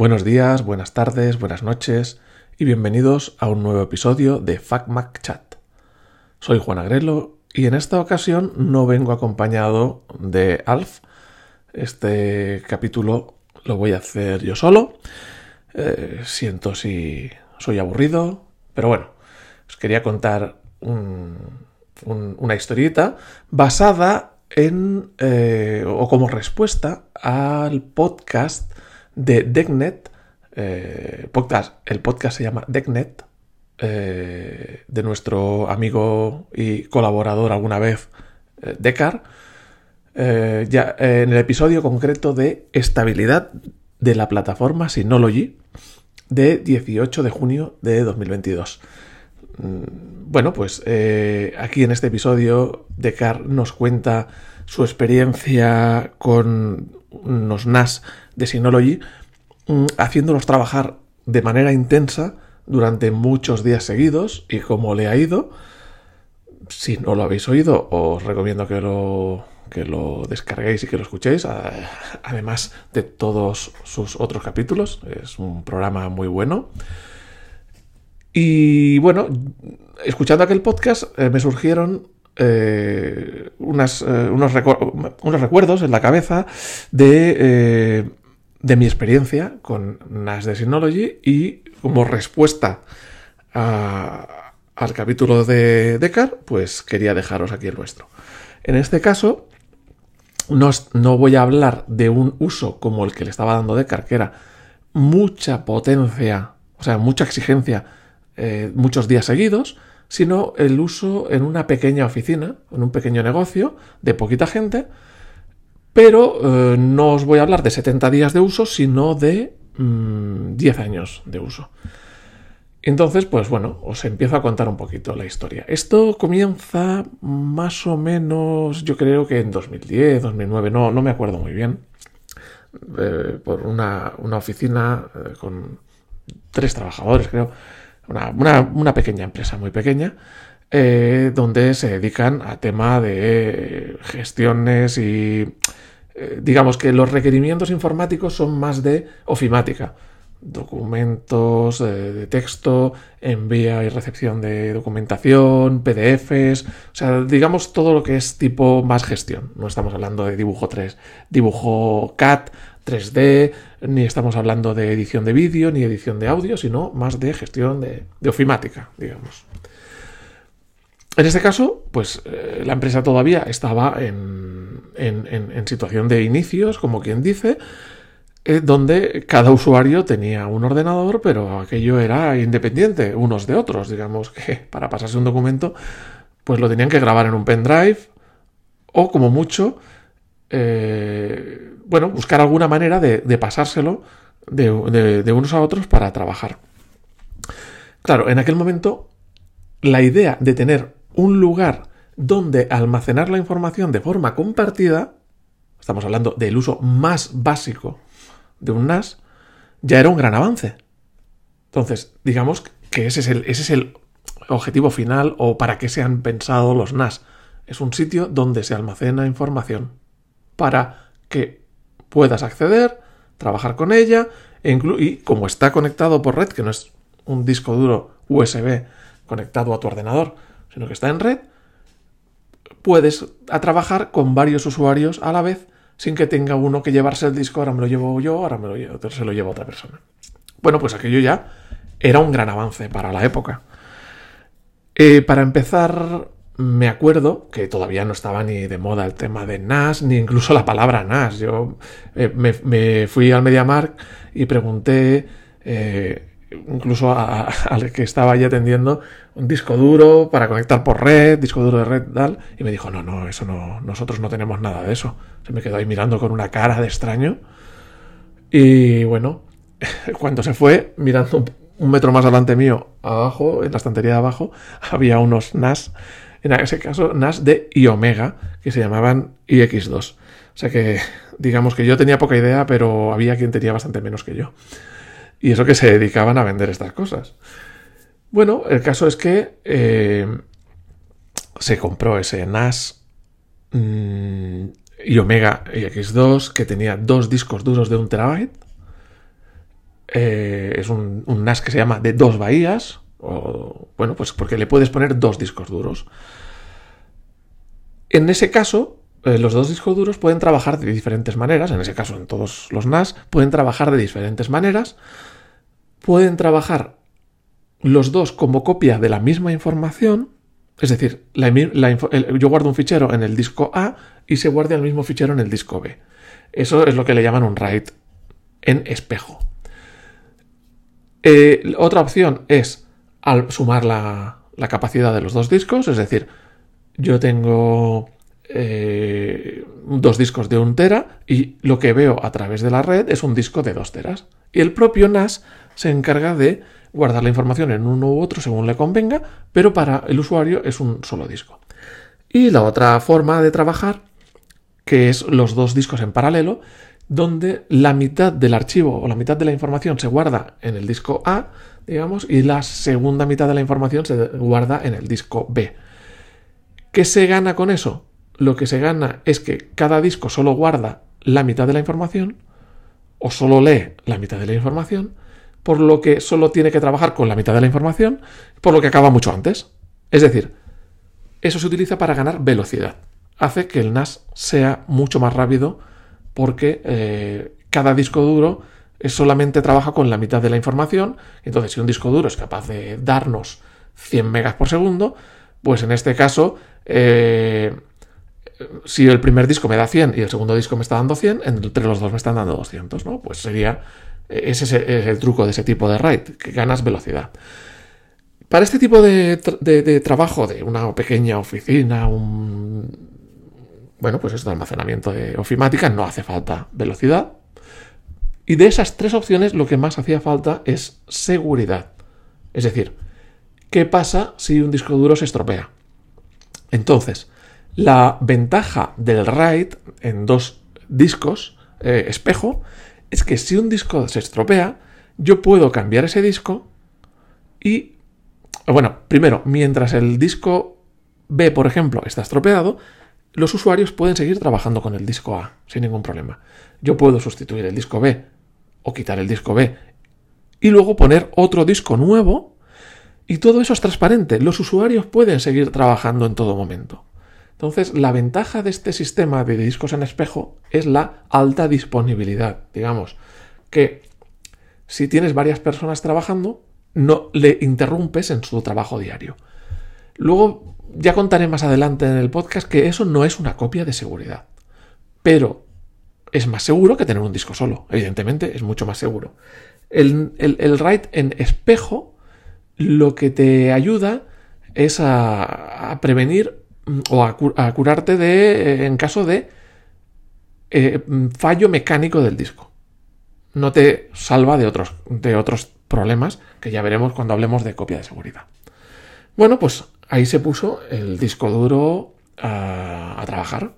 Buenos días, buenas tardes, buenas noches y bienvenidos a un nuevo episodio de FacMac Chat. Soy Juan Agrelo y en esta ocasión no vengo acompañado de Alf. Este capítulo lo voy a hacer yo solo. Eh, siento si soy aburrido, pero bueno, os quería contar una historieta basada en eh, o como respuesta al podcast de DeckNet. Eh, podcast, el podcast se llama DeckNet, eh, de nuestro amigo y colaborador alguna vez, eh, Decar, ya en el episodio concreto de estabilidad de la plataforma Synology de 18 de junio de 2022. Mm, bueno, pues aquí en este episodio Decar nos cuenta su experiencia con unos NAS de Synology, mm, haciéndolos trabajar de manera intensa durante muchos días seguidos y cómo le ha ido. Si no lo habéis oído, os recomiendo que lo, que lo descarguéis y que lo escuchéis, además de todos sus otros capítulos. Es un programa muy bueno. Y bueno, escuchando aquel podcast eh, me surgieron eh, unas, eh, unos, unos, recuerdos en la cabeza de, de mi experiencia con NAS de Synology y como respuesta al capítulo de Decar, pues quería dejaros aquí el nuestro. En este caso, no, no, voy a hablar de un uso como el que le estaba dando Decar, que era mucha potencia, o sea, mucha exigencia, muchos días seguidos, sino el uso en una pequeña oficina, en un pequeño negocio de poquita gente, pero eh, no os voy a hablar de 70 días de uso, sino de 10 mm, años de uso. Entonces, pues bueno, os empiezo a contar un poquito la historia. Esto comienza más o menos, yo creo que en 2010, 2009, no, no me acuerdo muy bien, eh, por una, una oficina eh, con tres trabajadores, creo, una, pequeña empresa, muy pequeña, eh, donde se dedican a tema de gestiones y eh, digamos que los requerimientos informáticos son más de ofimática. Documentos eh, de texto, envía y recepción de documentación, PDFs, o sea, digamos todo lo que es tipo más gestión. No estamos hablando de dibujo 3, dibujo CAT, 3D, ni estamos hablando de edición de vídeo, ni edición de audio, sino más de gestión de, ofimática, digamos. En este caso, pues eh, la empresa todavía estaba en, situación de inicios, como quien dice, eh, donde cada usuario tenía un ordenador, pero aquello era independiente unos de otros, digamos que para pasarse un documento, pues lo tenían que grabar en un pendrive o como mucho eh, bueno, buscar alguna manera de, pasárselo de, unos a otros para trabajar. Claro, en aquel momento la idea de tener un lugar donde almacenar la información de forma compartida, estamos hablando del uso más básico de un NAS, ya era un gran avance. Entonces, digamos que ese es el, ese es el objetivo final o para qué se han pensado los NAS. Es un sitio donde se almacena información para que puedas acceder, trabajar con ella e y como está conectado por red, que no es un disco duro USB conectado a tu ordenador, sino que está en red, puedes a trabajar con varios usuarios a la vez sin que tenga uno que llevarse el disco, ahora me lo llevo yo, ahora me lo llevo, se lo lleva otra persona. Bueno, pues aquello ya era un gran avance para la época. Eh, para empezar me acuerdo que todavía no estaba ni de moda el tema de NAS, ni incluso la palabra NAS. Yo eh, me, fui al MediaMark y pregunté, eh, incluso al que estaba allí atendiendo, un disco duro para conectar por red, disco duro de red, tal, y me dijo, no, no, eso no, nosotros no tenemos nada de eso. Se me quedó ahí mirando con una cara de extraño. Y bueno, cuando se fue, mirando un metro más adelante mío, abajo, en la estantería de abajo, había unos NAS en ese caso NAS de y Omega, que se llamaban iX2. O sea que digamos que yo tenía poca idea, pero había quien tenía bastante menos que yo. Y eso que se dedicaban a vender estas cosas. Bueno, el caso es que eh, se compró ese NAS mm, y Omega iX2 que tenía dos discos duros de un terabyte eh, es un, un, NAS que se llama de dos bahías, o, bueno, pues porque le puedes poner dos discos duros. En ese caso, eh, los dos discos duros pueden trabajar de diferentes maneras, en ese caso en todos los NAS, pueden trabajar de diferentes maneras, pueden trabajar los dos como copia de la misma información, es decir, yo guardo un fichero en el disco A y se guarda el mismo fichero en el disco B. Eso es lo que le llaman un write en espejo. Eh, otra opción es al sumar la, capacidad de los dos discos, es decir, yo tengo eh, dos discos de un tera y lo que veo a través de la red es un disco de dos teras. Y el propio NAS se encarga de guardar la información en uno u otro según le convenga, pero para el usuario es un solo disco. Y la otra forma de trabajar, que es los dos discos en paralelo, donde la mitad del archivo o la mitad de la información se guarda en el disco A, digamos, y la segunda mitad de la información se guarda en el disco B. ¿Qué se gana con eso? Lo que se gana es que cada disco solo guarda la mitad de la información o solo lee la mitad de la información, por lo que solo tiene que trabajar con la mitad de la información, por lo que acaba mucho antes. Es decir, eso se utiliza para ganar velocidad. Hace que el NAS sea mucho más rápido porque eh, cada disco duro solamente trabaja con la mitad de la información. Entonces, si un disco duro es capaz de darnos 100 megas por segundo, pues en este caso, eh, si el primer disco me da 100 y el segundo disco me está dando 100, entre los dos me están dando 200, ¿no? Pues sería, ese es el truco de ese tipo de RAID, que ganas velocidad. Para este tipo de, de trabajo de una pequeña oficina, un bueno, pues esto de almacenamiento de ofimática no hace falta velocidad. Y de esas tres opciones lo que más hacía falta es seguridad. Es decir, ¿qué pasa si un disco duro se estropea? Entonces, la ventaja del RAID en dos discos eh, espejo es que si un disco se estropea, yo puedo cambiar ese disco y, bueno, primero, mientras el disco B, por ejemplo, está estropeado, los usuarios pueden seguir trabajando con el disco A sin ningún problema. Yo puedo sustituir el disco B o quitar el disco B y luego poner otro disco nuevo y todo eso es transparente. Los usuarios pueden seguir trabajando en todo momento. Entonces, la ventaja de este sistema de discos en espejo es la alta disponibilidad. Digamos que si tienes varias personas trabajando, no le interrumpes en su trabajo diario. Luego ya contaré más adelante en el podcast que eso no es una copia de seguridad. Pero es más seguro que tener un disco solo. Evidentemente, es mucho más seguro. El, el, RAID en espejo lo que te ayuda es a, prevenir o a, curarte de, eh, en caso de eh, fallo mecánico del disco. No te salva de otros, de otros problemas que ya veremos cuando hablemos de copia de seguridad. Bueno, pues ahí se puso el disco duro a, trabajar.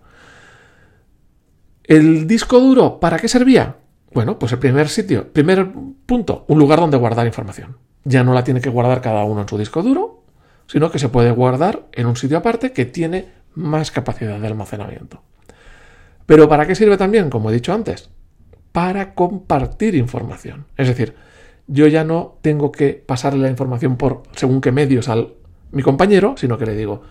¿El disco duro para qué servía? Bueno, pues el primer sitio, primer punto, un lugar donde guardar información. Ya no la tiene que guardar cada uno en su disco duro, sino que se puede guardar en un sitio aparte que tiene más capacidad de almacenamiento. Pero ¿para qué sirve también? Como he dicho antes, para compartir información. Es decir, yo ya no tengo que pasarle la información por según qué medios al mi compañero, sino que le digo,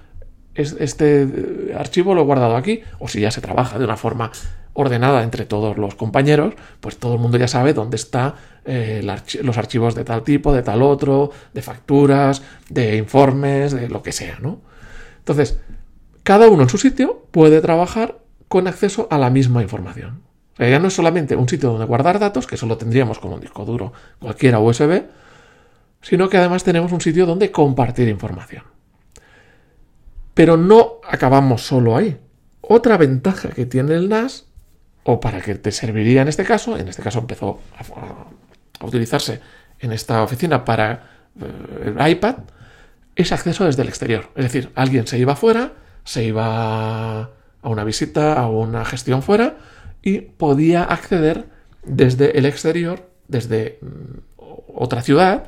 este eh, archivo lo he guardado aquí, o si ya se trabaja de una forma ordenada entre todos los compañeros, pues todo el mundo ya sabe dónde están eh, los archivos de tal tipo, de tal otro, de facturas, de informes, de lo que sea, ¿no? Entonces, cada uno en su sitio puede trabajar con acceso a la misma información. Ya no es solamente un sitio donde guardar datos, que solo tendríamos como un disco duro cualquiera USB, sino que además tenemos un sitio donde compartir información. Pero no acabamos solo ahí. Otra ventaja que tiene el NAS, o para que te serviría en este caso, en este caso empezó a, utilizarse en esta oficina para eh, el iPad, es acceso desde el exterior. Es decir, alguien se iba fuera, se iba a una visita, a una gestión fuera, y podía acceder desde el exterior, desde mm, otra ciudad,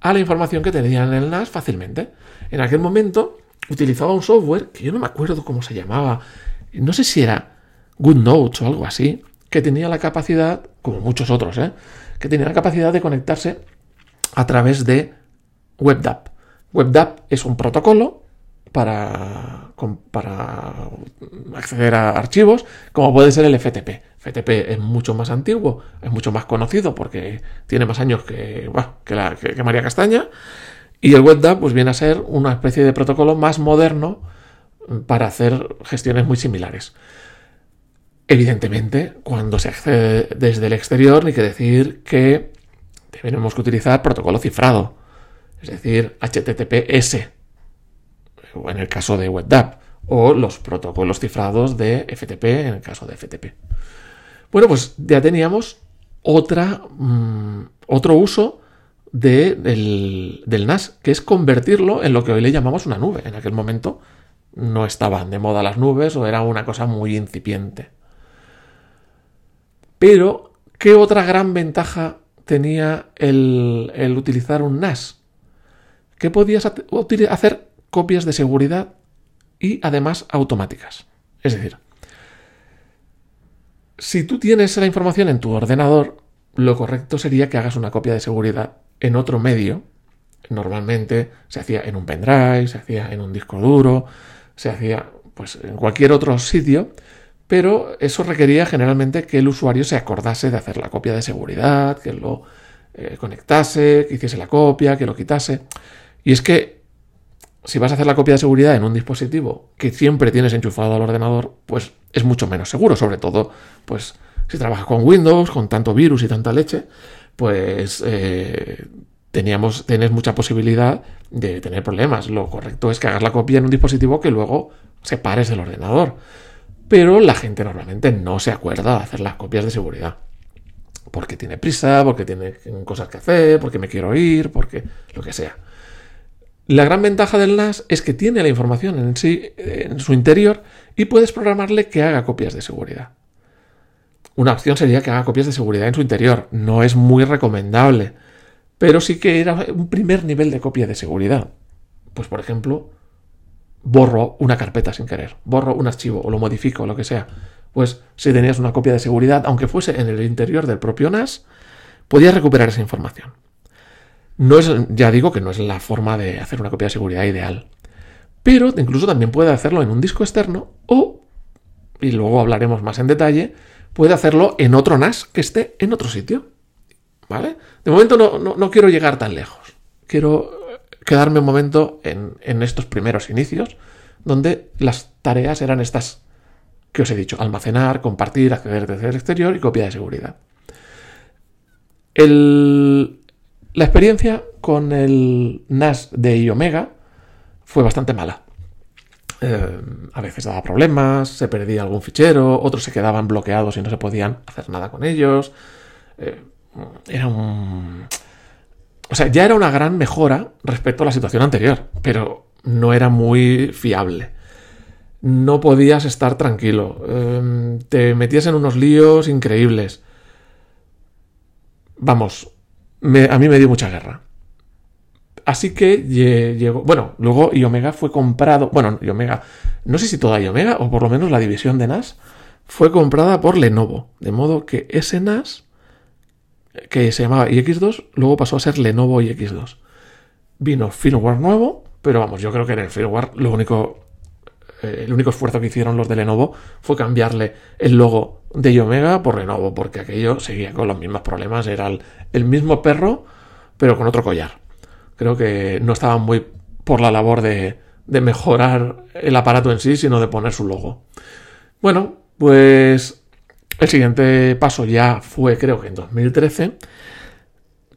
a la información que tenían en el NAS fácilmente. En aquel momento utilizaba un software que yo no me acuerdo cómo se llamaba, no sé si era GoodNotes o algo así, que tenía la capacidad, como muchos otros, ¿eh? que tenía la capacidad de conectarse a través de WebDAV. WebDAV es un protocolo para, para acceder a archivos, como puede ser el FTP. FTP es mucho más antiguo, es mucho más conocido porque tiene más años que, que, María Castaña. Y el WebDAV pues, viene a ser una especie de protocolo más moderno para hacer gestiones muy similares. Evidentemente, cuando se accede desde el exterior, hay que decir que tenemos que utilizar protocolo cifrado, es decir, HTTPS, en el caso de WebDAV, o los protocolos cifrados de FTP en el caso de FTP. Bueno, pues ya teníamos otra, mm, otro uso del, del NAS, que es convertirlo en lo que hoy le llamamos una nube. En aquel momento no estaban de moda las nubes o era una cosa muy incipiente. Pero, ¿qué otra gran ventaja tenía el, el utilizar un NAS? Que podías hacer copias de seguridad y además automáticas. Es decir, si tú tienes la información en tu ordenador, lo correcto sería que hagas una copia de seguridad en otro medio. Normalmente se hacía en un pendrive, se hacía en un disco duro, se hacía pues en cualquier otro sitio, pero eso requería generalmente que el usuario se acordase de hacer la copia de seguridad, que lo eh, conectase, que hiciese la copia, que lo quitase. Y es que si vas a hacer la copia de seguridad en un dispositivo que siempre tienes enchufado al ordenador, pues es mucho menos seguro, sobre todo pues si trabajas con Windows, con tanto virus y tanta leche, pues eh, teníamos, tienes mucha posibilidad de tener problemas. Lo correcto es que hagas la copia en un dispositivo que luego separes del ordenador. Pero la gente normalmente no se acuerda de hacer las copias de seguridad. Porque tiene prisa, porque tiene cosas que hacer, porque me quiero ir, porque lo que sea. La gran ventaja del NAS es que tiene la información en sí, en su interior, y puedes programarle que haga copias de seguridad. Una opción sería que haga copias de seguridad en su interior. No es muy recomendable pero sí que era un primer nivel de copia de seguridad. Pues por ejemplo, borro una carpeta sin querer, borro un archivo o lo modifico o lo que sea. Pues si tenías una copia de seguridad, aunque fuese en el interior del propio NAS, podías recuperar esa información. No es, ya digo que no es la forma de hacer una copia de seguridad ideal. Pero incluso también puede hacerlo en un disco externo o, y luego hablaremos más en detalle, puede hacerlo en otro NAS que esté en otro sitio. ¿Vale? De momento no, quiero llegar tan lejos. Quiero quedarme un momento en, estos primeros inicios, donde las tareas eran estas que os he dicho, almacenar, compartir, acceder desde el exterior y copia de seguridad. la experiencia con el NAS de iOmega fue bastante mala. Eh, a veces daba problemas, se perdía algún fichero, otros se quedaban bloqueados y no se podían hacer nada con ellos. Eh, era un... O sea, ya era una gran mejora respecto a la situación anterior, pero no era muy fiable. No podías estar tranquilo. Em, te metías en unos líos increíbles. Vamos, a mí me dio mucha guerra. Así que llegó. Bueno, luego Iomega fue comprado. Bueno, Iomega. No sé si toda Iomega, o por lo menos la división de NAS, fue comprada por Lenovo. De modo que ese NAS que se llamaba iX2, luego pasó a ser Lenovo iX2. Vino firmware nuevo, pero vamos, yo creo que en el firmware lo único, eh, el único esfuerzo que hicieron los de Lenovo fue cambiarle el logo de Iomega por Lenovo, porque aquello seguía con los mismos problemas, era el, mismo perro, pero con otro collar. Creo que no estaban muy por la labor de, mejorar el aparato en sí, sino de poner su logo. Bueno, pues el siguiente paso ya fue, creo que en 2013,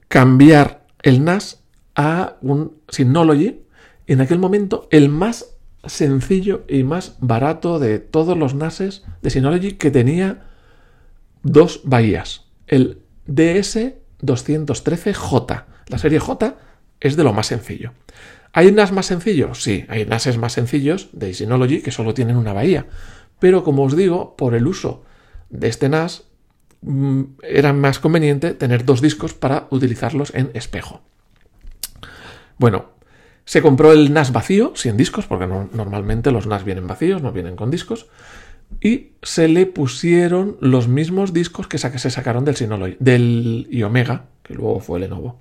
cambiar el NAS a un Synology. En aquel momento, el más sencillo y más barato de todos los NASes de Synology que tenía dos bahías. El DS213J. La serie J es de lo más sencillo. ¿Hay NAS más sencillos? Sí, hay NASes más sencillos de Synology que solo tienen una bahía. Pero como os digo, por el uso de este NAS mm, era más conveniente tener dos discos para utilizarlos en espejo. Bueno, se compró el NAS vacío, sin discos, porque normalmente los NAS vienen vacíos, no vienen con discos. y se le pusieron los mismos discos que se sacaron del Synology, del Iomega, que luego fue Lenovo.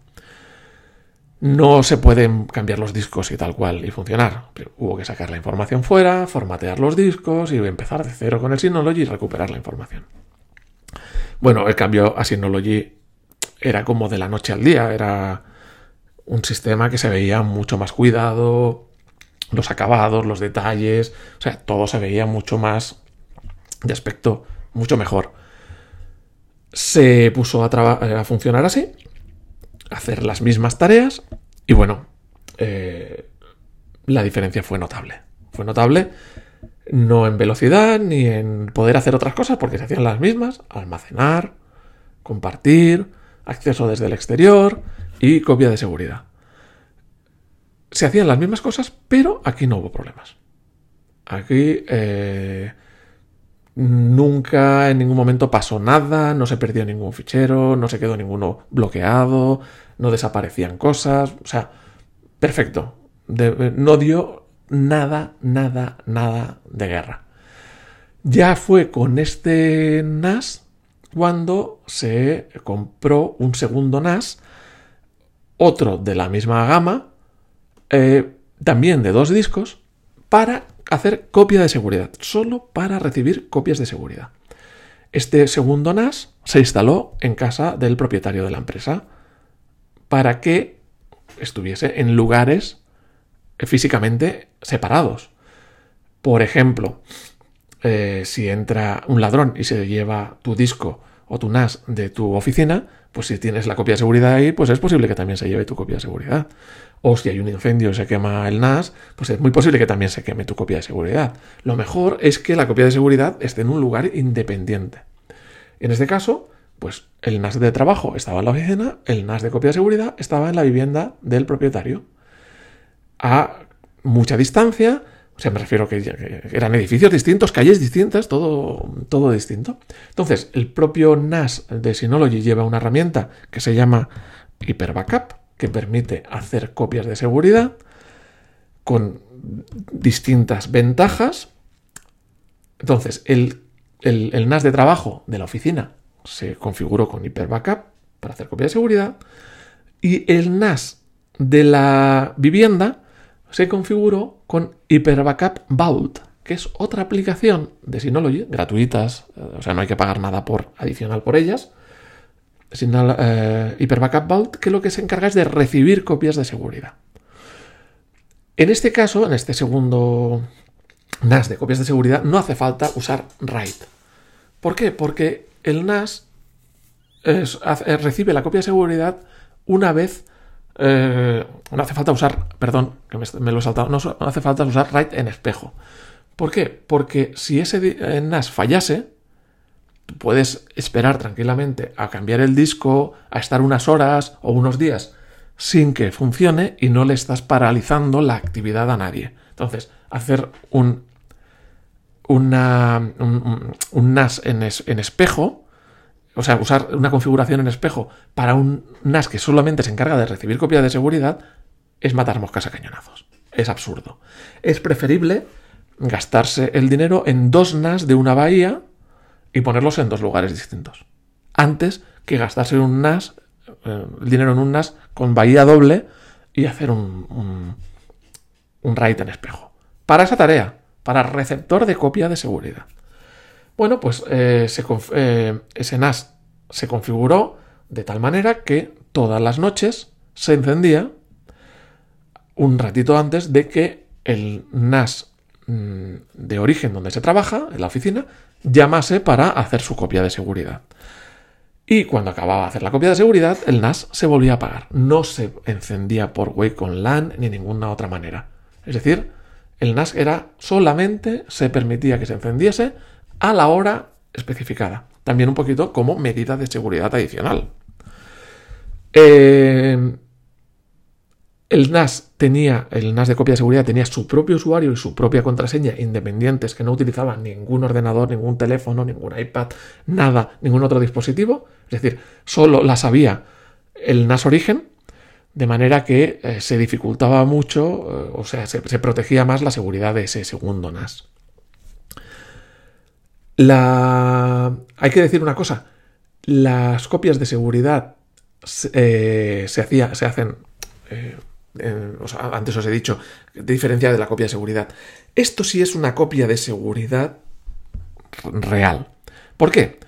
No se pueden cambiar los discos y tal cual y funcionar. Hubo que sacar la información fuera, formatear los discos y empezar de cero con el Synology y recuperar la información. Bueno, el cambio a Synology era como de la noche al día, era un sistema que se veía mucho más cuidado, los acabados, los detalles, o sea, todo se veía mucho más de aspecto, mucho mejor. Se puso a, a funcionar así, hacer las mismas tareas y bueno, eh, la diferencia fue notable. Fue notable no en velocidad ni en poder hacer otras cosas porque se hacían las mismas, almacenar, compartir, acceso desde el exterior y copia de seguridad. Se hacían las mismas cosas, pero aquí no hubo problemas. Aquí eh, nunca en ningún momento pasó nada, no se perdió ningún fichero, no se quedó ninguno bloqueado, no desaparecían cosas, o sea, perfecto. no dio nada, nada, nada de guerra. Ya fue con este NAS cuando se compró un segundo NAS, otro de la misma gama, eh, también de dos discos, para hacer copia de seguridad, solo para recibir copias de seguridad. Este segundo NAS se instaló en casa del propietario de la empresa para que estuviese en lugares físicamente separados. Por ejemplo, eh, si entra un ladrón y se lleva tu disco o tu NAS de tu oficina, pues si tienes la copia de seguridad ahí, pues es posible que también se lleve tu copia de seguridad. O si hay un incendio y se quema el NAS, pues es muy posible que también se queme tu copia de seguridad. Lo mejor es que la copia de seguridad esté en un lugar independiente. En este caso, pues el NAS de trabajo estaba en la oficina, el NAS de copia de seguridad estaba en la vivienda del propietario. A mucha distancia, o sea, me refiero que, que eran edificios distintos, calles distintas, todo, todo distinto. Entonces, el propio NAS de Synology lleva una herramienta que se llama Hyper Backup, que permite hacer copias de seguridad con distintas ventajas. Entonces, el, el NAS de trabajo de la oficina se configuró con Hyper Backup para hacer copia de seguridad y el NAS de la vivienda se configuró con Hyper Backup Vault, que es otra aplicación de Synology, gratuitas, eh, o sea, no hay que pagar nada por adicional por ellas. Eh, Hyper Backup Vault, que lo que se encarga es de recibir copias de seguridad. En este caso, en este segundo NAS de copias de seguridad, no hace falta usar RAID. ¿Por qué? Porque el NAS recibe la copia de seguridad una vez. Eh, no hace falta usar, perdón, que me, lo he saltado, no, hace falta usar write en espejo. ¿Por qué? Porque si ese NAS fallase, puedes esperar tranquilamente a cambiar el disco, a estar unas horas o unos días sin que funcione y no le estás paralizando la actividad a nadie. Entonces, hacer un, una, un, NAS en, en espejo o sea, usar una configuración en espejo para un NAS que solamente se encarga de recibir copia de seguridad, es matar moscas a cañonazos. Es absurdo. Es preferible gastarse el dinero en dos NAS de una bahía y ponerlos en dos lugares distintos. Antes que gastarse un NAS, eh, el dinero en un NAS con bahía doble y hacer un, un, un RAID en espejo. Para esa tarea, para receptor de copia de seguridad. Bueno, pues eh, eh, ese NAS se configuró de tal manera que todas las noches se encendía un ratito antes de que el NAS mm, de origen donde se trabaja, en la oficina, llamase para hacer su copia de seguridad. Y cuando acababa de hacer la copia de seguridad, el NAS se volvía a apagar. No se encendía por Wake on LAN ni ninguna otra manera. Es decir, el NAS era solamente se permitía que se encendiese a la hora especificada. También un poquito como medida de seguridad adicional. Eh, el NAS tenía, el NAS de copia de seguridad tenía su propio usuario y su propia contraseña independientes que no utilizaban ningún ordenador, ningún teléfono, ningún iPad, nada, ningún otro dispositivo. Es decir, solo la sabía el NAS origen, de manera que eh, se dificultaba mucho, eh, o sea, se protegía más la seguridad de ese segundo NAS. La... Hay que decir una cosa. Las copias de seguridad eh, se, hacía, se hacen... Eh, antes os he dicho, diferencia de la copia de seguridad. Esto sí es una copia de seguridad real. ¿Por qué?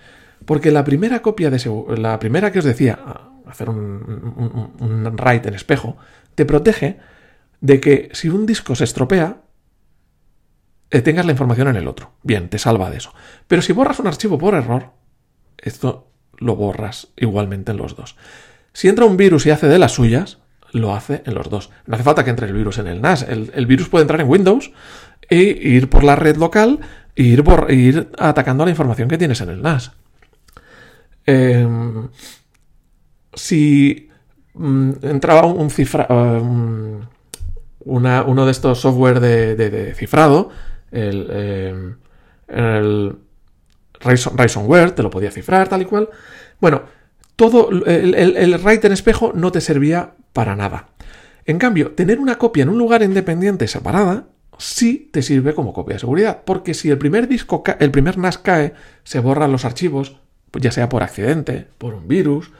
Porque la primera copia de la primera que os decía, hacer un, un, write en espejo, te protege de que si un disco se estropea, eh, tengas la información en el otro. Bien, te salva de eso. Pero si borras un archivo por error, esto lo borras igualmente en los dos. Si entra un virus y hace de las suyas, lo hace en los dos. No hace falta que entre el virus en el NAS. El, virus puede entrar en Windows e ir por la red local e ir, por, ir atacando la información que tienes en el NAS. Em, si mm, entraba un cifra, eh, uno de estos software de, cifrado, el, eh, el Ransomware, te lo podía cifrar tal y cual. Bueno, todo el, el, en espejo no te servía para nada. En cambio, tener una copia en un lugar independiente separada sí te sirve como copia de seguridad, porque si el primer disco, el primer NAS cae, se borran los archivos, pues ya sea por accidente, por un virus,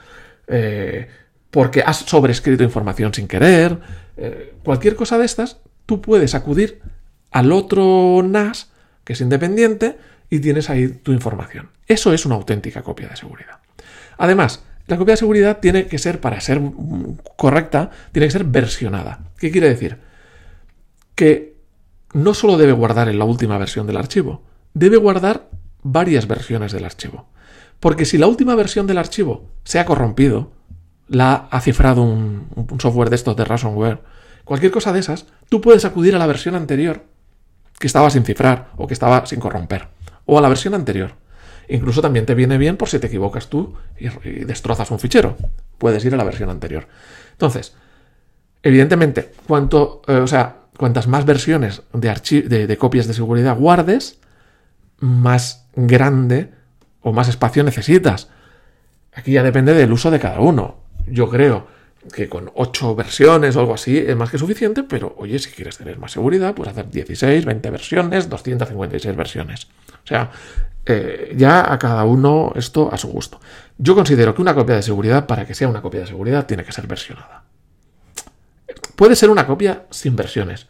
eh, porque has sobrescrito información sin querer, eh, cualquier cosa de estas, tú puedes acudir al otro NAS, que es independiente, y tienes ahí tu información. Eso es una auténtica copia de seguridad. Además, la copia de seguridad tiene que ser, para ser correcta, tiene que ser versionada. ¿Qué quiere decir? Que no solo debe guardar en la última versión del archivo, debe guardar varias versiones del archivo. Porque si la última versión del archivo se ha corrompido, la ha cifrado un, software de estos de ransomware, cualquier cosa de esas, tú puedes acudir a la versión anterior que estaba sin cifrar o que estaba sin corromper, o a la versión anterior. Incluso también te viene bien por si te equivocas tú y, destrozas un fichero. Puedes ir a la versión anterior. Entonces, evidentemente, cuanto, eh, o sea, cuantas más versiones de, de copias de seguridad guardes, más grande o más espacio necesitas. Aquí ya depende del uso de cada uno. Yo creo que con 8 versiones o algo así es más que suficiente, pero oye, si quieres tener más seguridad, pues hacer 16, 20 versiones, 256 versiones. O sea, eh, ya a cada uno esto a su gusto. Yo considero que una copia de seguridad, para que sea una copia de seguridad, tiene que ser versionada. Puede ser una copia sin versiones,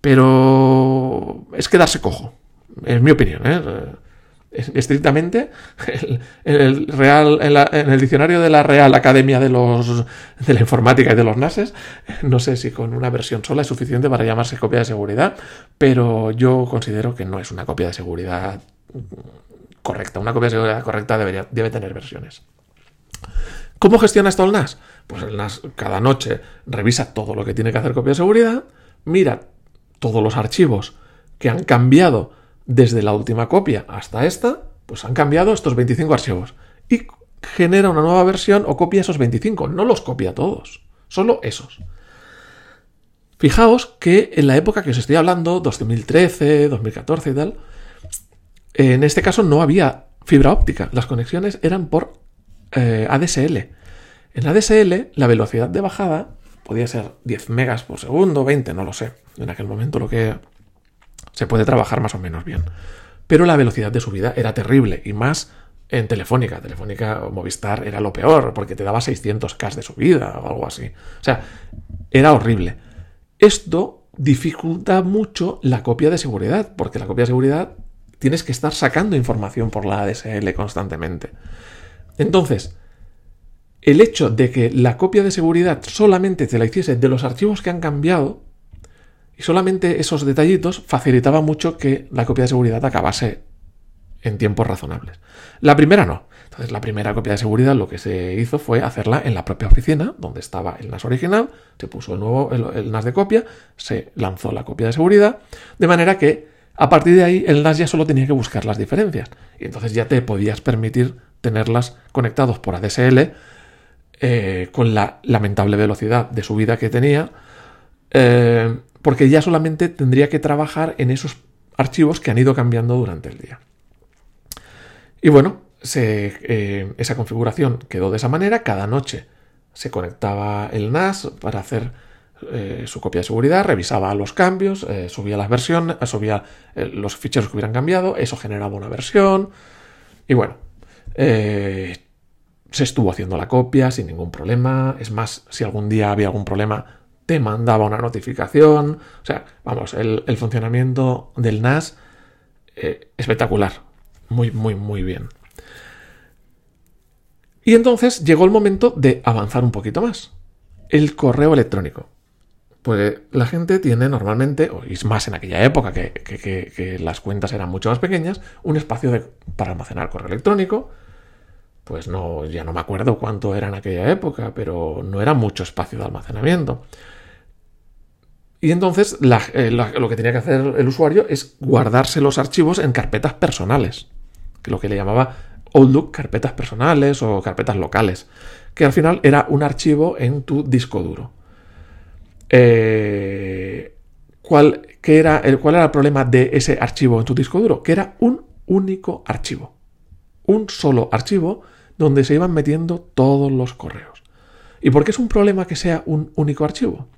pero es quedarse cojo, en mi opinión. ¿eh? Estrictamente en el, real en, el diccionario de la Real Academia de los de la informática y de los NASes no sé si con una versión sola es suficiente para llamarse copia de seguridad pero yo considero que no es una copia de seguridad correcta una copia de seguridad correcta debería, debe tener versiones ¿Cómo gestiona esto el NAS? Pues el NAS cada noche revisa todo lo que tiene que hacer copia de seguridad, mira todos los archivos que han cambiado desde la última copia hasta esta, pues han cambiado estos 25 archivos. Y genera una nueva versión o copia esos 25. No los copia todos, solo esos. Fijaos que en la época que os estoy hablando, 2013, 2014 y tal, en este caso no había fibra óptica. Las conexiones eran por eh, ADSL. En ADSL la velocidad de bajada podía ser 10 megas por segundo, 20, no lo sé. En aquel momento lo que se puede trabajar más o menos bien. Pero la velocidad de subida era terrible y más en Telefónica. Telefónica o Movistar era lo peor porque te daba 600k de subida o algo así. O sea, era horrible. Esto dificulta mucho la copia de seguridad porque la copia de seguridad tienes que estar sacando información por la ADSL constantemente. Entonces, el hecho de que la copia de seguridad solamente te la hiciese de los archivos que han cambiado y solamente esos detallitos facilitaban mucho que la copia de seguridad acabase en tiempos razonables. La primera no. Entonces, la primera copia de seguridad lo que se hizo fue hacerla en la propia oficina, donde estaba el NAS original, se puso el nuevo el, NAS de copia, se lanzó la copia de seguridad, de manera que a partir de ahí el NAS ya solo tenía que buscar las diferencias. Y entonces ya te podías permitir tenerlas conectados por ADSL eh, con la lamentable velocidad de subida que tenía. Eh, porque ya solamente tendría que trabajar en esos archivos que han ido cambiando durante el día. Y bueno, eh, esa configuración quedó de esa manera. Cada noche se conectaba el NAS para hacer eh, su copia de seguridad, revisaba los cambios, eh, subía las versiones, subía los ficheros que hubieran cambiado, eso generaba una versión. Y bueno, se estuvo haciendo la copia sin ningún problema. Es más, si algún día había algún problema, te mandaba una notificación. O sea, vamos, el, funcionamiento del NAS espectacular. Muy, muy, muy bien. Y entonces llegó el momento de avanzar un poquito más. El correo electrónico. Pues la gente tiene normalmente, y es más en aquella época que, las cuentas eran mucho más pequeñas, un espacio para almacenar correo electrónico. Pues no, ya no me acuerdo cuánto era en aquella época, pero no era mucho espacio de almacenamiento. Y entonces eh, lo que tenía que hacer el usuario es guardarse los archivos en carpetas personales, que lo que le llamaba Outlook carpetas personales o carpetas locales, que al final era un archivo en tu disco duro. Eh, ¿cuál, era el, ¿Cuál era el problema de ese archivo en tu disco duro? Que era un único archivo. Un solo archivo donde se iban metiendo todos los correos. ¿Y por qué es un problema que sea un único archivo?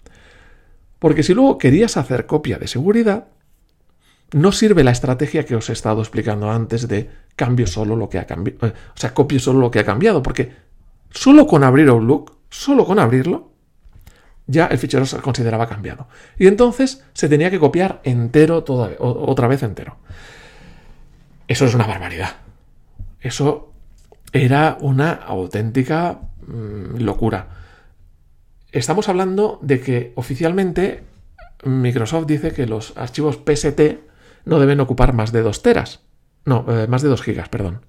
Porque si luego querías hacer copia de seguridad, no sirve la estrategia que os he estado explicando antes de cambio solo lo que ha cambiado. Eh, o sea, copio solo lo que ha cambiado, porque solo con abrir Outlook, solo con abrirlo, ya el fichero se consideraba cambiado. Y entonces se tenía que copiar entero, toda, otra vez entero. Eso es una barbaridad. Eso era una auténtica mm, locura. Estamos hablando de que oficialmente Microsoft dice que los archivos PST no deben ocupar más de 2 teras. No, eh, más de 2 gigas, perdón.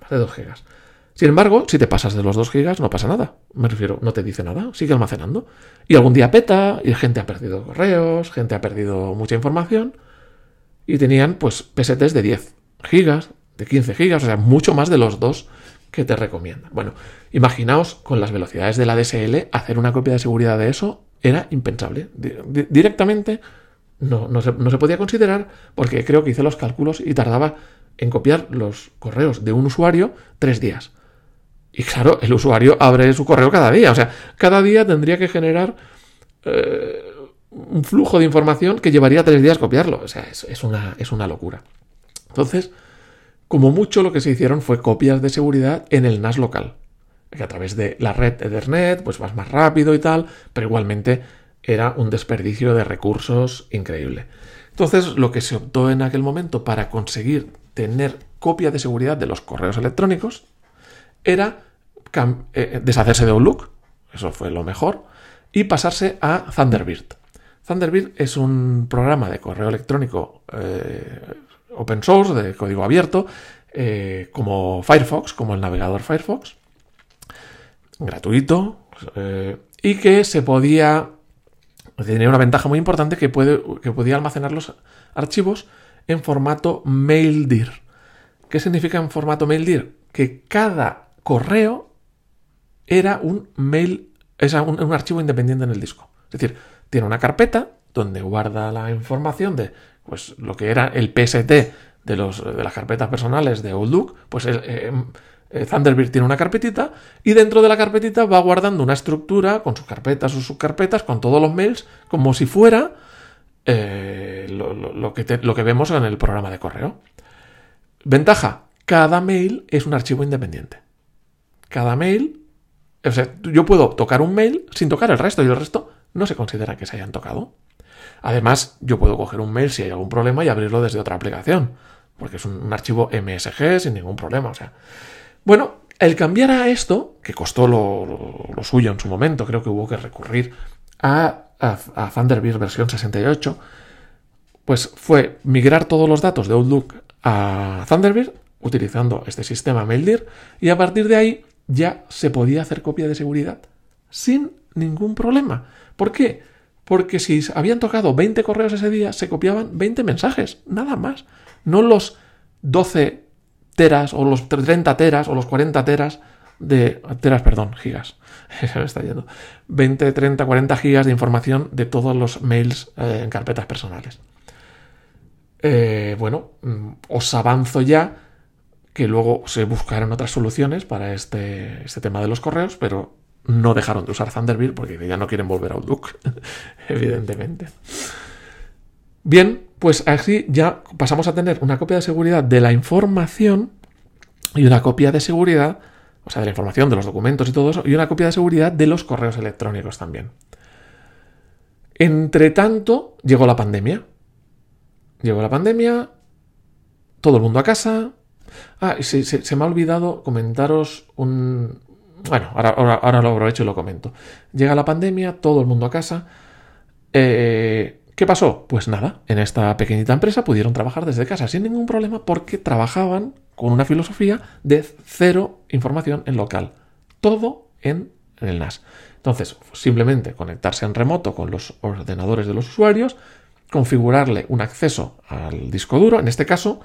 Más de 2 gigas. Sin embargo, si te pasas de los 2 gigas, no pasa nada. Me refiero, no te dice nada, sigue almacenando. Y algún día peta, y gente ha perdido correos, gente ha perdido mucha información. Y tenían, pues, PSTs de 10 gigas, de 15 gigas, o sea, mucho más de los 2 que te recomiendan. Bueno, imaginaos con las velocidades de la DSL, hacer una copia de seguridad de eso era impensable. Directamente no, no, se, podía considerar porque creo que hice los cálculos y tardaba en copiar los correos de un usuario tres días. Y claro, el usuario abre su correo cada día. O sea, cada día tendría que generar eh, un flujo de información que llevaría tres días copiarlo. O sea, es, una, es una locura. Entonces, como mucho lo que se hicieron fue copias de seguridad en el NAS local. Que a través de la red Ethernet, pues vas más rápido y tal, pero igualmente era un desperdicio de recursos increíble. Entonces, lo que se optó en aquel momento para conseguir tener copia de seguridad de los correos electrónicos era eh, deshacerse de Outlook, eso fue lo mejor, y pasarse a Thunderbird. Thunderbird es un programa de correo electrónico eh, open source, de código abierto, eh, como Firefox, como el navegador Firefox, gratuito, y que se podía tenía una ventaja muy importante que, puede, que podía almacenar los archivos en formato MailDir. ¿Qué significa en formato MailDir? Que cada correo era un mail, es un, archivo independiente en el disco. Es decir, tiene una carpeta donde guarda la información de pues, lo que era el PST de, los, de las carpetas personales de Outlook, pues eh, eh, Thunderbird tiene una carpetita y dentro de la carpetita va guardando una estructura con sus carpetas o subcarpetas, con todos los mails, como si fuera eh, lo, que lo que vemos en el programa de correo. Ventaja, cada mail es un archivo independiente. Cada mail, o sea, yo puedo tocar un mail sin tocar el resto y el resto no se considera que se hayan tocado. Además, yo puedo coger un mail si hay algún problema y abrirlo desde otra aplicación, porque es un, archivo MSG sin ningún problema. O sea, bueno, el cambiar a esto, que costó lo, suyo en su momento, creo que hubo que recurrir a, a, Thunderbird versión 68, pues fue migrar todos los datos de Outlook a Thunderbird utilizando este sistema MailDir y a partir de ahí ya se podía hacer copia de seguridad sin ningún problema. ¿Por qué? Porque si habían tocado 20 correos ese día, se copiaban 20 mensajes, nada más. No los 12 teras o los 30 teras o los 40 teras de teras, perdón, gigas. Se me está yendo. 20, 30, 40 gigas de información de todos los mails eh, en carpetas personales. Eh, bueno, mm, os avanzo ya que luego se buscarán otras soluciones para este, este tema de los correos, pero no dejaron de usar Thunderbird porque ya no quieren volver a Outlook, evidentemente. Bien, pues así ya pasamos a tener una copia de seguridad de la información y una copia de seguridad, o sea, de la información, de los documentos y todo eso, y una copia de seguridad de los correos electrónicos también. Entre tanto, llegó la pandemia. Llegó la pandemia, todo el mundo a casa. Ah, y se, me ha olvidado comentaros un... Bueno, ahora, ahora, lo aprovecho y lo comento. Llega la pandemia, todo el mundo a casa. Eh, ¿Qué pasó? Pues nada, en esta pequeñita empresa pudieron trabajar desde casa sin ningún problema porque trabajaban con una filosofía de cero información en local. Todo en, el NAS. Entonces, simplemente conectarse en remoto con los ordenadores de los usuarios, configurarle un acceso al disco duro. En este caso,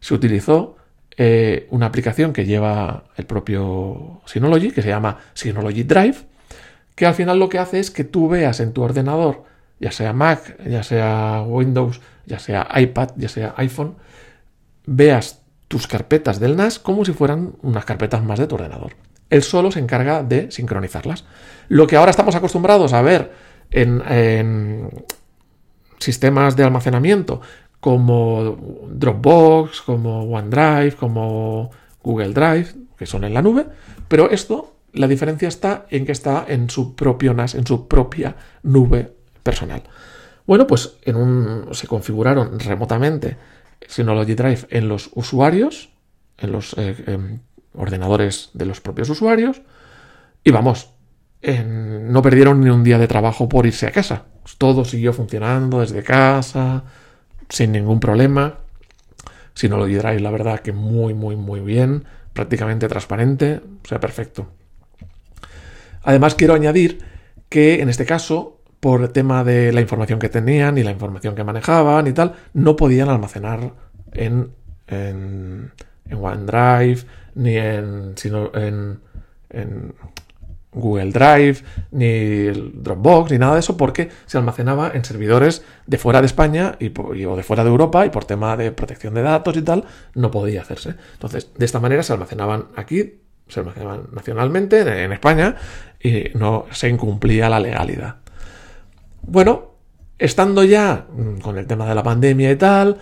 se utilizó eh, una aplicación que lleva el propio Synology, que se llama Synology Drive, que al final lo que hace es que tú veas en tu ordenador ya sea Mac, ya sea Windows, ya sea iPad, ya sea iPhone, veas tus carpetas del NAS como si fueran unas carpetas más de tu ordenador. Él solo se encarga de sincronizarlas. Lo que ahora estamos acostumbrados a ver en, sistemas de almacenamiento como Dropbox, como OneDrive, como Google Drive, que son en la nube, pero esto, la diferencia está en que está en su propio NAS, en su propia nube personal. Bueno, pues en un, se configuraron remotamente Synology Drive en los usuarios, en los eh, em, ordenadores de los propios usuarios, y vamos, no perdieron ni un día de trabajo por irse a casa. Todo siguió funcionando desde casa, sin ningún problema. Synology Drive, la verdad que muy, muy, muy bien, prácticamente transparente, o sea, perfecto. Además, quiero añadir que en este caso por tema de la información que tenían y la información que manejaban y tal, no podían almacenar en, en, OneDrive, ni en, sino en, en, Google Drive, ni Dropbox, ni nada de eso, porque se almacenaba en servidores de fuera de España y, o de fuera de Europa y por tema de protección de datos y tal, no podía hacerse. Entonces, de esta manera se almacenaban aquí, se almacenaban nacionalmente en España y no se incumplía la legalidad. Bueno, estando ya mm, con el tema de la pandemia y tal,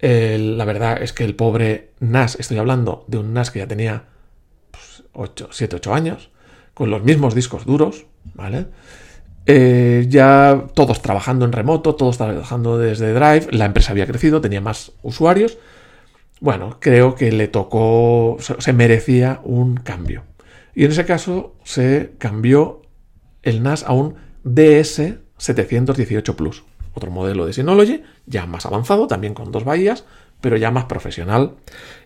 la verdad es que el pobre NAS, estoy hablando de un NAS que ya tenía 7, 8 años, con los mismos discos duros, ¿vale? Eh, ya todos trabajando en remoto, todos trabajando desde Drive, la empresa había crecido, tenía más usuarios. Bueno, creo que le tocó, se merecía un cambio. Y en ese caso se cambió el NAS a un DS 718 Plus, otro modelo de Synology, ya más avanzado, también con dos bahías, pero ya más profesional.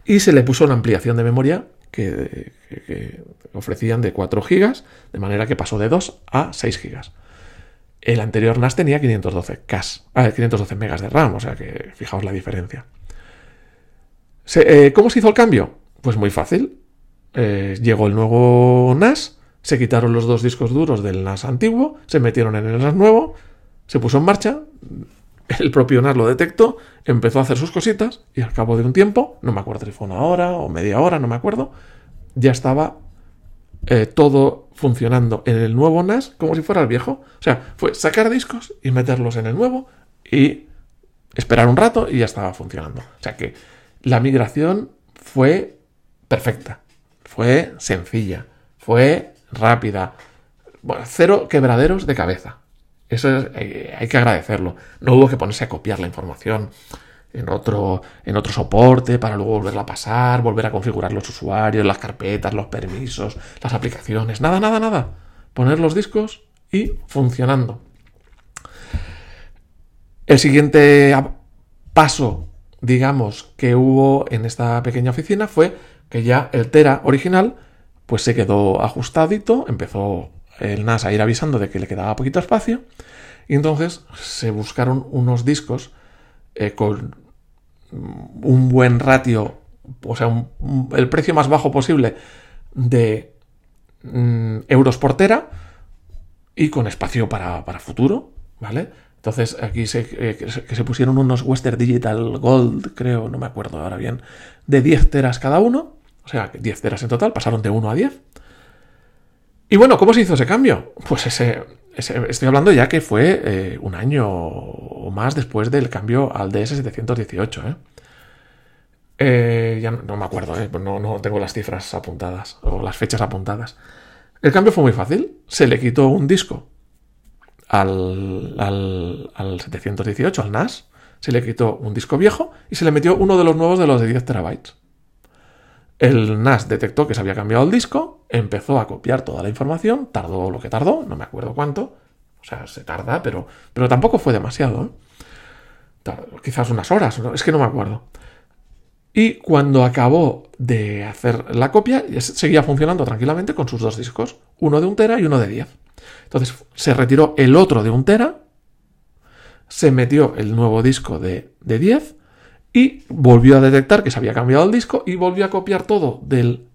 Y se le puso una ampliación de memoria que, ofrecían de 4 GB, de manera que pasó de 2 a 6 GB. El anterior NAS tenía 512 CAS, 512 megas de RAM, o sea que fijaos la diferencia. Eh, ¿Cómo se hizo el cambio? Pues muy fácil. Eh, llegó el nuevo NAS, se quitaron los dos discos duros del NAS antiguo, se metieron en el NAS nuevo, se puso en marcha, el propio NAS lo detectó, empezó a hacer sus cositas y al cabo de un tiempo, no me acuerdo si fue una hora o media hora, no me acuerdo, ya estaba eh, todo funcionando en el nuevo NAS como si fuera el viejo. O sea, fue sacar discos y meterlos en el nuevo y esperar un rato y ya estaba funcionando. O sea que la migración fue perfecta, fue sencilla, fue rápida. Cero quebraderos de cabeza. Eso eh, hay que agradecerlo. No hubo que ponerse a copiar la información en otro, en otro soporte para luego volverla a pasar, volver a configurar los usuarios, las carpetas, los permisos, las aplicaciones. Nada, nada, nada. Poner los discos y funcionando. El siguiente paso, digamos, que hubo en esta pequeña oficina fue que ya el Tera original pues se quedó ajustadito, empezó el NAS a ir avisando de que le quedaba poquito espacio, y entonces se buscaron unos discos eh, con un buen ratio, o sea, el precio más bajo posible de mm, euros por tera y con espacio para, futuro, ¿vale? Entonces aquí se, eh, que se pusieron unos Western Digital Gold, creo, no me acuerdo ahora bien, de 10 teras cada uno o sea, 10 teras en total, pasaron de 1 a 10. Y bueno, ¿cómo se hizo ese cambio? Pues ese, estoy hablando ya que fue eh, un año o más después del cambio al DS718. ¿eh? Eh, ya no, me acuerdo, ¿eh? no, no tengo las cifras apuntadas o las fechas apuntadas. El cambio fue muy fácil. Se le quitó un disco al, al, al 718, al NAS, se le quitó un disco viejo y se le metió uno de los nuevos de los de 10 terabytes. El NAS detectó que se había cambiado el disco, empezó a copiar toda la información, tardó lo que tardó, no me acuerdo cuánto, o sea, se tarda, pero, pero tampoco fue demasiado. ¿eh? quizás unas horas, es que no me acuerdo. Y cuando acabó de hacer la copia, seguía funcionando tranquilamente con sus dos discos, uno de un tera y uno de 10. Entonces se retiró el otro de un tera, se metió el nuevo disco de, de 10 y volvió a detectar que se había cambiado el disco y volvió a copiar todo del,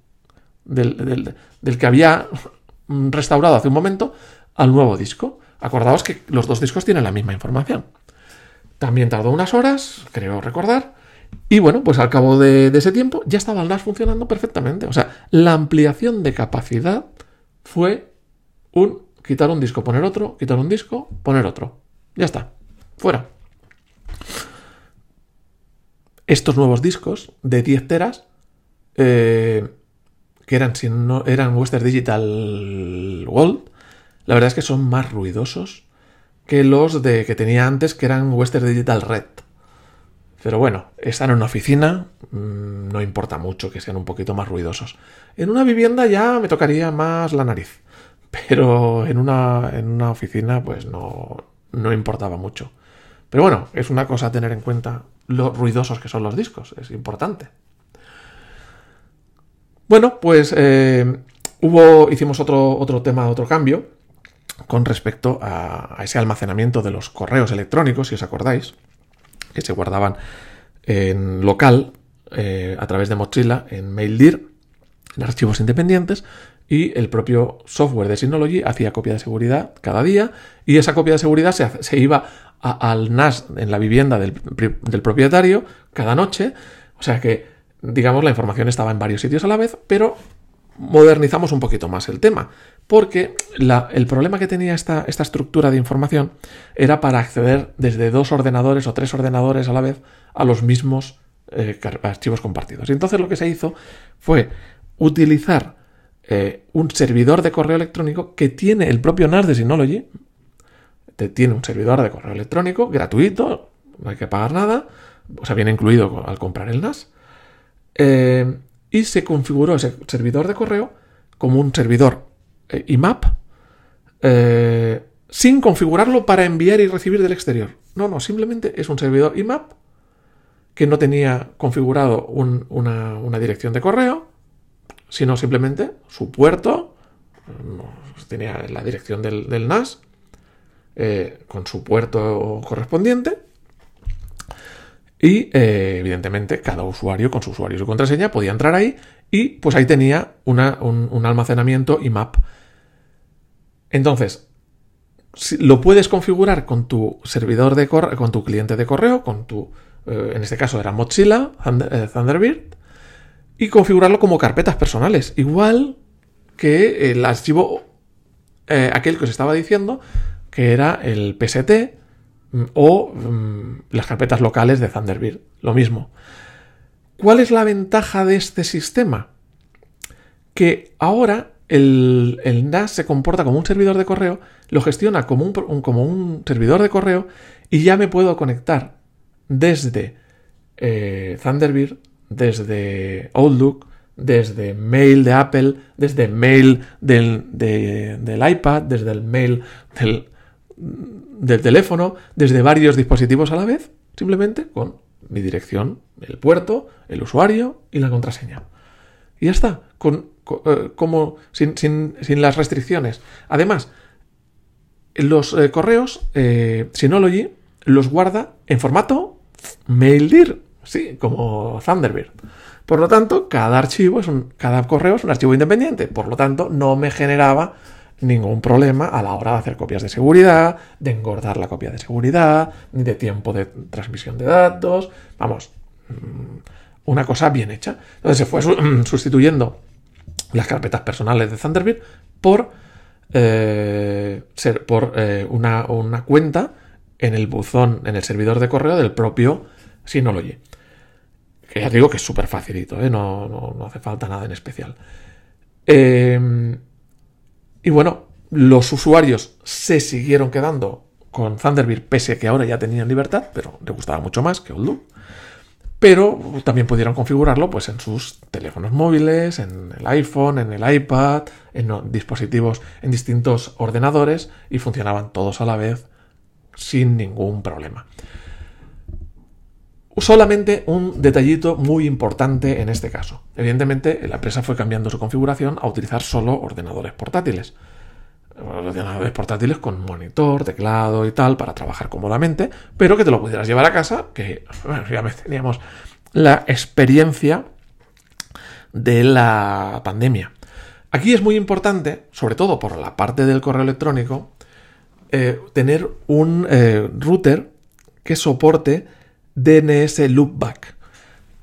del, que había restaurado hace un momento al nuevo disco. Acordaos que los dos discos tienen la misma información. También tardó unas horas, creo recordar, y bueno, pues al cabo de, ese tiempo ya estaba el funcionando perfectamente. O sea, la ampliación de capacidad fue un quitar un disco, poner otro, quitar un disco, poner otro. Ya está. Fuera estos nuevos discos de 10 teras, eh, que eran, si no, eran Western Digital Gold, la verdad es que son más ruidosos que los de que tenía antes, que eran Western Digital Red. Pero bueno, están en una oficina, mm, no importa mucho que sean un poquito más ruidosos. En una vivienda ya me tocaría más la nariz, pero en una, en una oficina pues no, no importaba mucho. Pero bueno, es una cosa a tener en cuenta lo ruidosos que son los discos, es importante. Bueno, pues eh, hubo, hicimos otro, otro tema, otro cambio con respecto a, ese almacenamiento de los correos electrónicos, si os acordáis, que se guardaban en local eh, a través de Mozilla en MailDir, en archivos independientes, y el propio software de Synology hacía copia de seguridad cada día y esa copia de seguridad se, se iba al NAS en la vivienda del, propietario cada noche. O sea que, digamos, la información estaba en varios sitios a la vez, pero modernizamos un poquito más el tema, porque el problema que tenía esta, esta, estructura de información era para acceder desde dos ordenadores o tres ordenadores a la vez a los mismos eh, archivos compartidos. Y entonces lo que se hizo fue utilizar eh, un servidor de correo electrónico que tiene el propio NAS de Synology, tiene un servidor de correo electrónico gratuito, no hay que pagar nada, o sea, viene incluido al comprar el NAS. Eh, y se configuró ese servidor de correo como un servidor eh, IMAP eh, sin configurarlo para enviar y recibir del exterior. No, no, simplemente es un servidor IMAP que no tenía configurado una, dirección de correo, sino simplemente su puerto, tenía la dirección del NAS con su puerto correspondiente. Y eh, evidentemente cada usuario con su usuario y su contraseña podía entrar ahí y pues ahí tenía un, almacenamiento IMAP. Entonces, lo puedes configurar con tu servidor de correo, con tu cliente de correo, con tu, eh, en este caso era Mozilla, Thunderbird, y configurarlo como carpetas personales, igual que el archivo, aquel que os estaba diciendo, que era el PST o mm, las carpetas locales de Thunderbird. Lo mismo. ¿Cuál es la ventaja de este sistema? Que ahora el, NAS se comporta como un servidor de correo, lo gestiona como un, como un servidor de correo y ya me puedo conectar desde eh, Thunderbird, desde Outlook, desde mail de Apple, desde mail del, del iPad, desde el mail del del teléfono desde varios dispositivos a la vez, simplemente con mi dirección, el puerto, el usuario y la contraseña. Y ya está, con, eh, como sin, las restricciones. Además, los eh, correos eh, Synology los guarda en formato MailDir, sí, como Thunderbird. Por lo tanto, cada archivo es un, cada correo es un archivo independiente. Por lo tanto, no me generaba ningún problema a la hora de hacer copias de seguridad, de engordar la copia de seguridad, ni de tiempo de transmisión de datos. Vamos, mm, una cosa bien hecha. Entonces se fue sustituyendo las carpetas personales de Thunderbird por, eh, ser, por eh, una, una, cuenta en el buzón, en el servidor de correo del propio Synology. Que ya digo que es súper facilito, ¿eh? no, no, no, hace falta nada en especial. Em, y bueno, los usuarios se siguieron quedando con Thunderbird, pese a que ahora ya tenían libertad, pero le gustaba mucho más que Old Pero también pudieron configurarlo pues, en sus teléfonos móviles, en el iPhone, en el iPad, en dispositivos, en distintos ordenadores y funcionaban todos a la vez sin ningún problema. Solamente un detallito muy importante en este caso. Evidentemente, la empresa fue cambiando su configuración a utilizar solo ordenadores portátiles ordenadores portátiles con monitor, teclado y tal para trabajar cómodamente, pero que te lo pudieras llevar a casa, que ya teníamos la experiencia de la pandemia. Aquí es muy importante, sobre todo por la parte del correo electrónico, eh, tener un eh, router que soporte DNS loopback.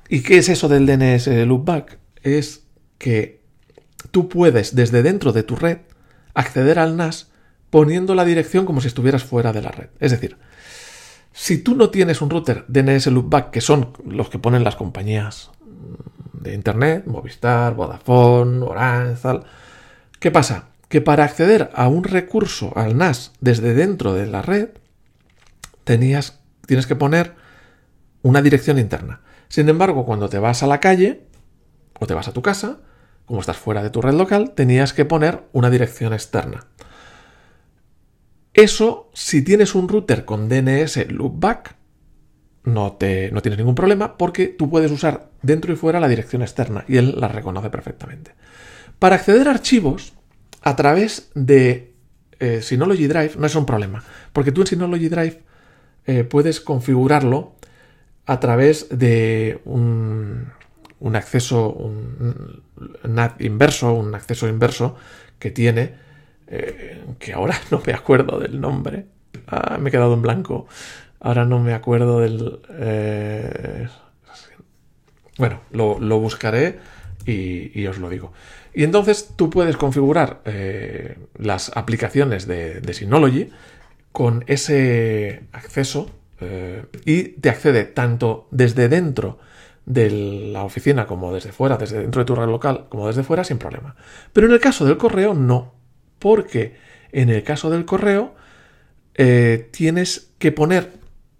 ¿Y qué es eso del DNS loopback? Es que tú puedes desde dentro de tu red acceder al NAS poniendo la dirección como si estuvieras fuera de la red. Es decir, si tú no tienes un router DNS loopback, que son los que ponen las compañías de Internet, Movistar, Vodafone, Orange, ¿qué pasa? Que para acceder a un recurso, al NAS, desde dentro de la red, tenías, tienes que poner una dirección interna. Sin embargo, cuando te vas a la calle o te vas a tu casa, como estás fuera de tu red local, tenías que poner una dirección externa. Eso, si tienes un router con DNS loopback, no, te, no tienes ningún problema porque tú puedes usar dentro y fuera la dirección externa y él la reconoce perfectamente. Para acceder a archivos a través de eh, Synology Drive no es un problema, porque tú en Synology Drive eh, puedes configurarlo a través de un, un acceso, un, inverso, un acceso inverso que tiene, eh, que ahora no me acuerdo del nombre, ah, me he quedado en blanco, ahora no me acuerdo del... Eh, bueno, lo, buscaré y, os lo digo. Y entonces tú puedes configurar eh, las aplicaciones de, de, Synology con ese acceso y te accede tanto desde dentro de la oficina como desde fuera, desde dentro de tu red local como desde fuera, sin problema. Pero en el caso del correo, no. Porque en el caso del correo eh, tienes que poner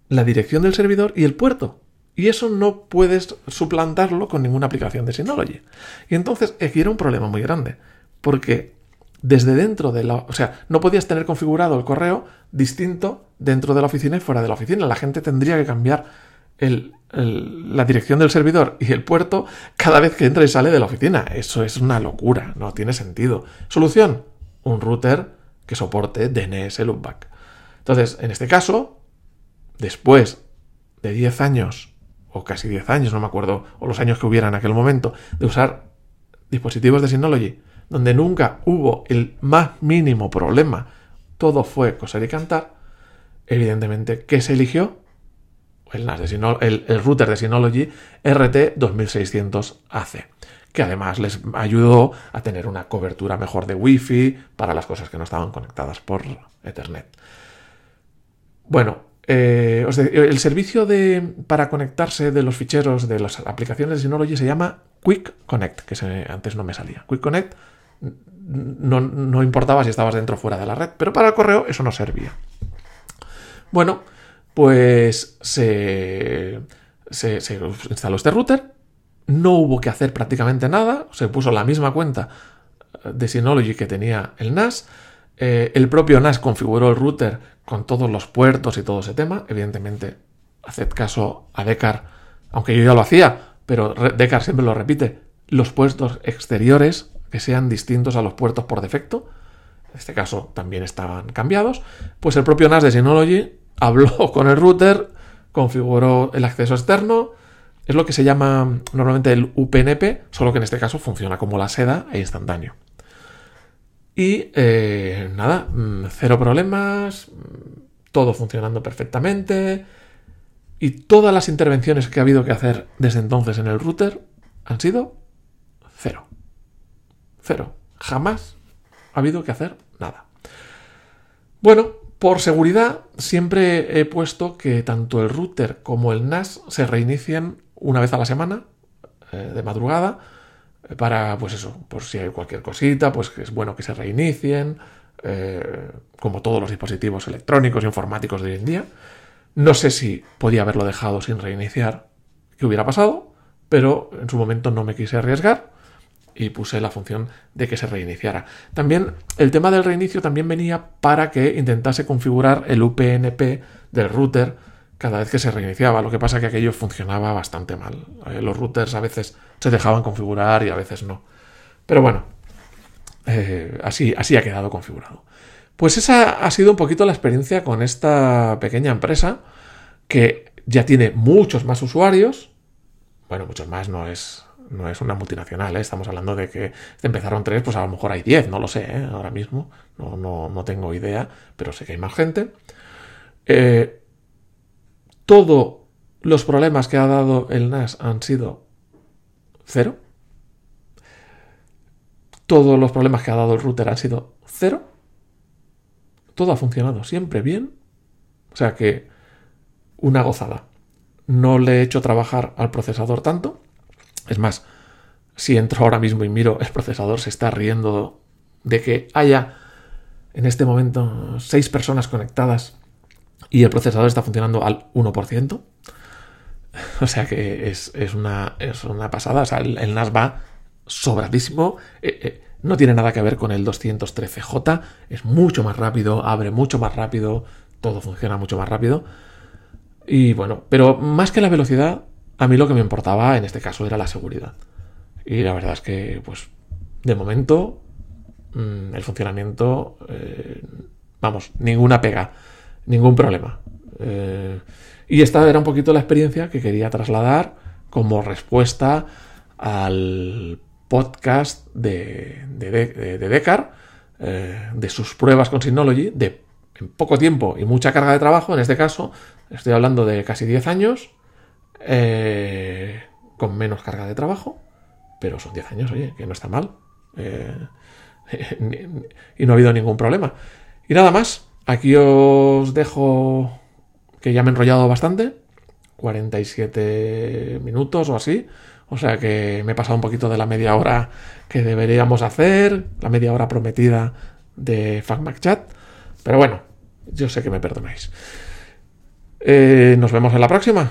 la dirección del servidor y el puerto. Y eso no puedes suplantarlo con ninguna aplicación de Synology. Y entonces aquí era un problema muy grande. Porque desde dentro de la... O sea, no podías tener configurado el correo distinto dentro de la oficina y fuera de la oficina. La gente tendría que cambiar la dirección del servidor y el puerto cada vez que entra y sale de la oficina. Eso es una locura, no tiene sentido. Solución, un router que soporte DNS loopback. Entonces, en este caso, después de 10 años, o casi 10 años, no me acuerdo, o los años que hubiera en aquel momento, de usar dispositivos de Synology, donde nunca hubo el más mínimo problema, todo fue coser y cantar, evidentemente, ¿qué se eligió? el, router de Synology RT2600AC, que además les ayudó a tener una cobertura mejor de Wi-Fi para las cosas que no estaban conectadas por Ethernet. Bueno, eh, el servicio de, para conectarse de los ficheros de las aplicaciones de Synology se llama Quick Connect, que antes no me salía. Quick Connect no, no importaba si estabas dentro o fuera de la red, pero para el correo eso no servía. Bueno, pues se, instaló este router, no hubo que hacer prácticamente nada, se puso la misma cuenta de Synology que tenía el NAS, eh, el propio NAS configuró el router con todos los puertos y todo ese tema, evidentemente, haced caso a Decar, aunque yo ya lo hacía, pero Decar siempre lo repite, los puertos exteriores que sean distintos a los puertos por defecto, en este caso también estaban cambiados, pues el propio NAS de Synology habló con el router, configuró el acceso externo, es lo que se llama normalmente el UPnP, solo que en este caso funciona como la seda e instantáneo. Y eh, nada, mm, cero problemas, mm, todo funcionando perfectamente. Y todas las intervenciones que ha habido que hacer desde entonces en el router han sido cero. Cero. Jamás ha habido que hacer nada. Bueno, por seguridad siempre he puesto que tanto el router como el NAS se reinicien una vez a la semana, eh, de madrugada, para, pues eso, por si hay cualquier cosita, pues que es bueno que se reinicien, eh, como todos los dispositivos electrónicos e informáticos de hoy en día. No sé si podía haberlo dejado sin reiniciar, qué hubiera pasado, pero en su momento no me quise arriesgar y puse la función de que se reiniciara. También el tema del reinicio también venía para que intentase configurar el UPnP del router cada vez que se reiniciaba. Lo que pasa que aquello funcionaba bastante mal. Eh, los routers a veces se dejaban configurar y a veces no. Pero bueno, eh, así, así ha quedado configurado. Pues esa ha sido un poquito la experiencia con esta pequeña empresa que ya tiene muchos más usuarios. Bueno, muchos más no es, no es una multinacional, ¿eh? estamos hablando de que empezaron tres, pues a lo mejor hay diez, no lo sé, ¿eh? ahora mismo, no, no, tengo idea, pero sé que hay más gente. Eh, todos los problemas que ha dado el NAS han sido cero. Todos los problemas que ha dado el router han sido cero. Todo ha funcionado siempre bien. O sea que una gozada. No le he hecho trabajar al procesador tanto es más, si entro ahora mismo y miro, el procesador se está riendo de que haya en este momento seis personas conectadas y el procesador está funcionando al 1%. O sea que es, una, es una, pasada. O sea, el, NAS va sobradísimo. Eh, eh, no tiene nada que ver con el 213J. Es mucho más rápido, abre mucho más rápido, todo funciona mucho más rápido. Y bueno, pero más que la velocidad, a mí lo que me importaba en este caso era la seguridad. Y la verdad es que, pues, de momento, mm, el funcionamiento, eh, vamos, ninguna pega, ningún problema. Eh, y esta era un poquito la experiencia que quería trasladar como respuesta al podcast de, de, de, Decar, eh, de sus pruebas con Synology, de en poco tiempo y mucha carga de trabajo, en este caso, estoy hablando de casi 10 años, eh, con menos carga de trabajo, pero son 10 años, oye, que no está mal. Eh, y no ha habido ningún problema. Y nada más, aquí os dejo que ya me he enrollado bastante, 47 minutos o así, o sea que me he pasado un poquito de la media hora que deberíamos hacer, la media hora prometida de FacMac Chat, pero bueno, yo sé que me perdonáis. Eh, nos vemos en la próxima.